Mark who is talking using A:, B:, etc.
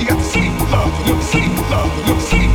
A: You got to sleep, love. You got to sleep, love. You got to sleep.